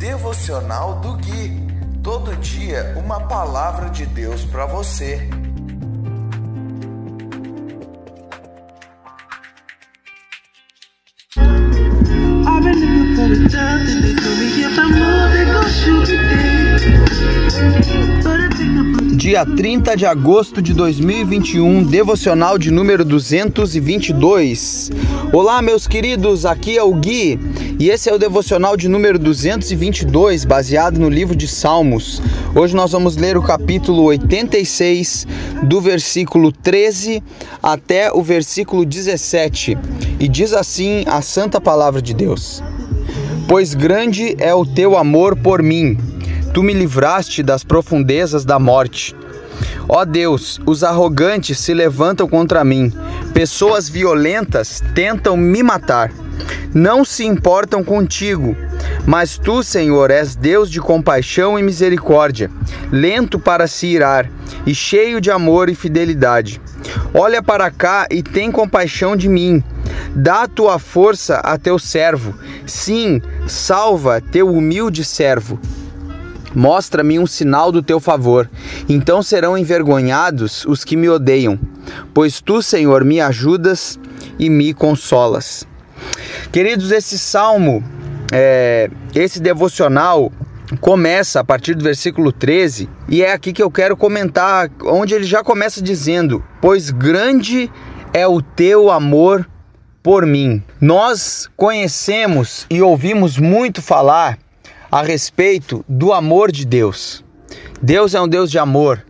Devocional do Gui. Todo dia uma palavra de Deus para você. Dia 30 de agosto de 2021, devocional de número 222. Olá, meus queridos, aqui é o Gui e esse é o devocional de número 222, baseado no livro de Salmos. Hoje nós vamos ler o capítulo 86, do versículo 13 até o versículo 17, e diz assim a santa palavra de Deus: Pois grande é o teu amor por mim Tu me livraste das profundezas da morte. Ó Deus, os arrogantes se levantam contra mim. Pessoas violentas tentam me matar. Não se importam contigo. Mas tu, Senhor, és Deus de compaixão e misericórdia, lento para se irar e cheio de amor e fidelidade. Olha para cá e tem compaixão de mim. Dá tua força a teu servo. Sim, salva teu humilde servo. Mostra-me um sinal do teu favor, então serão envergonhados os que me odeiam, pois tu, Senhor, me ajudas e me consolas. Queridos, esse salmo, é, esse devocional, começa a partir do versículo 13, e é aqui que eu quero comentar, onde ele já começa dizendo: Pois grande é o teu amor por mim. Nós conhecemos e ouvimos muito falar a respeito do amor de Deus. Deus é um Deus de amor.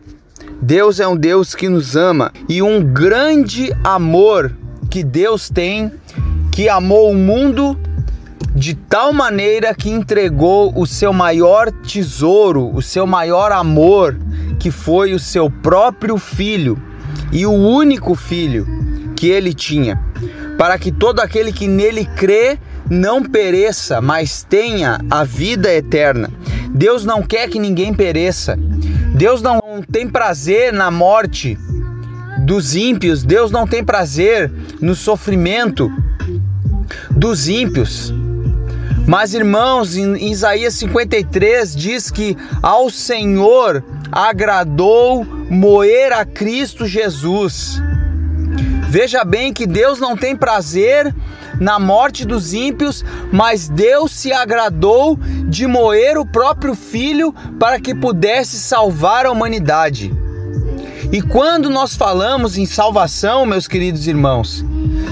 Deus é um Deus que nos ama e um grande amor que Deus tem, que amou o mundo de tal maneira que entregou o seu maior tesouro, o seu maior amor, que foi o seu próprio filho e o único filho que ele tinha, para que todo aquele que nele crê não pereça, mas tenha a vida eterna. Deus não quer que ninguém pereça. Deus não tem prazer na morte dos ímpios. Deus não tem prazer no sofrimento dos ímpios. Mas, irmãos, em Isaías 53 diz que ao Senhor agradou moer a Cristo Jesus. Veja bem que Deus não tem prazer na morte dos ímpios, mas Deus se agradou de moer o próprio filho para que pudesse salvar a humanidade. E quando nós falamos em salvação, meus queridos irmãos,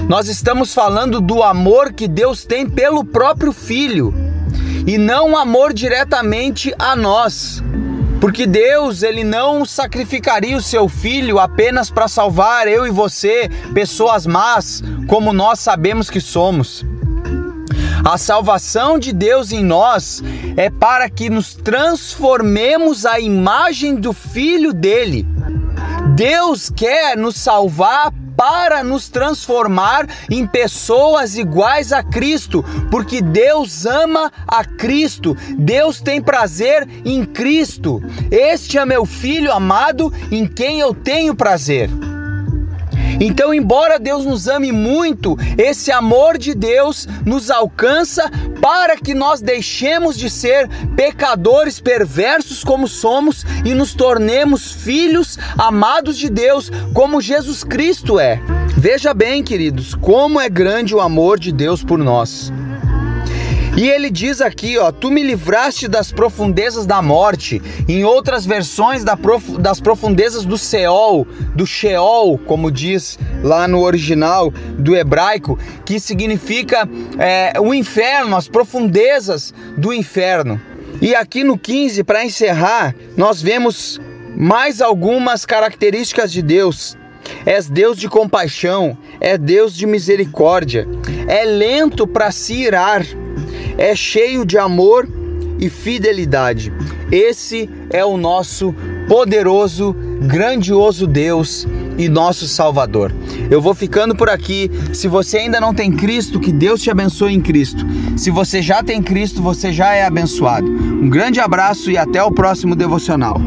nós estamos falando do amor que Deus tem pelo próprio filho e não o amor diretamente a nós. Porque Deus, ele não sacrificaria o seu filho apenas para salvar eu e você, pessoas más, como nós sabemos que somos. A salvação de Deus em nós é para que nos transformemos à imagem do filho dele. Deus quer nos salvar para nos transformar em pessoas iguais a Cristo, porque Deus ama a Cristo, Deus tem prazer em Cristo. Este é meu filho amado em quem eu tenho prazer. Então, embora Deus nos ame muito, esse amor de Deus nos alcança para que nós deixemos de ser pecadores perversos como somos e nos tornemos filhos amados de Deus, como Jesus Cristo é. Veja bem, queridos, como é grande o amor de Deus por nós. E ele diz aqui, ó, tu me livraste das profundezas da morte. Em outras versões da prof, das profundezas do Seol, do Sheol, como diz lá no original do hebraico, que significa é, o inferno, as profundezas do inferno. E aqui no 15, para encerrar, nós vemos mais algumas características de Deus. És Deus de compaixão, é Deus de misericórdia, é lento para se irar é cheio de amor e fidelidade. Esse é o nosso poderoso, grandioso Deus e nosso Salvador. Eu vou ficando por aqui. Se você ainda não tem Cristo, que Deus te abençoe em Cristo. Se você já tem Cristo, você já é abençoado. Um grande abraço e até o próximo devocional.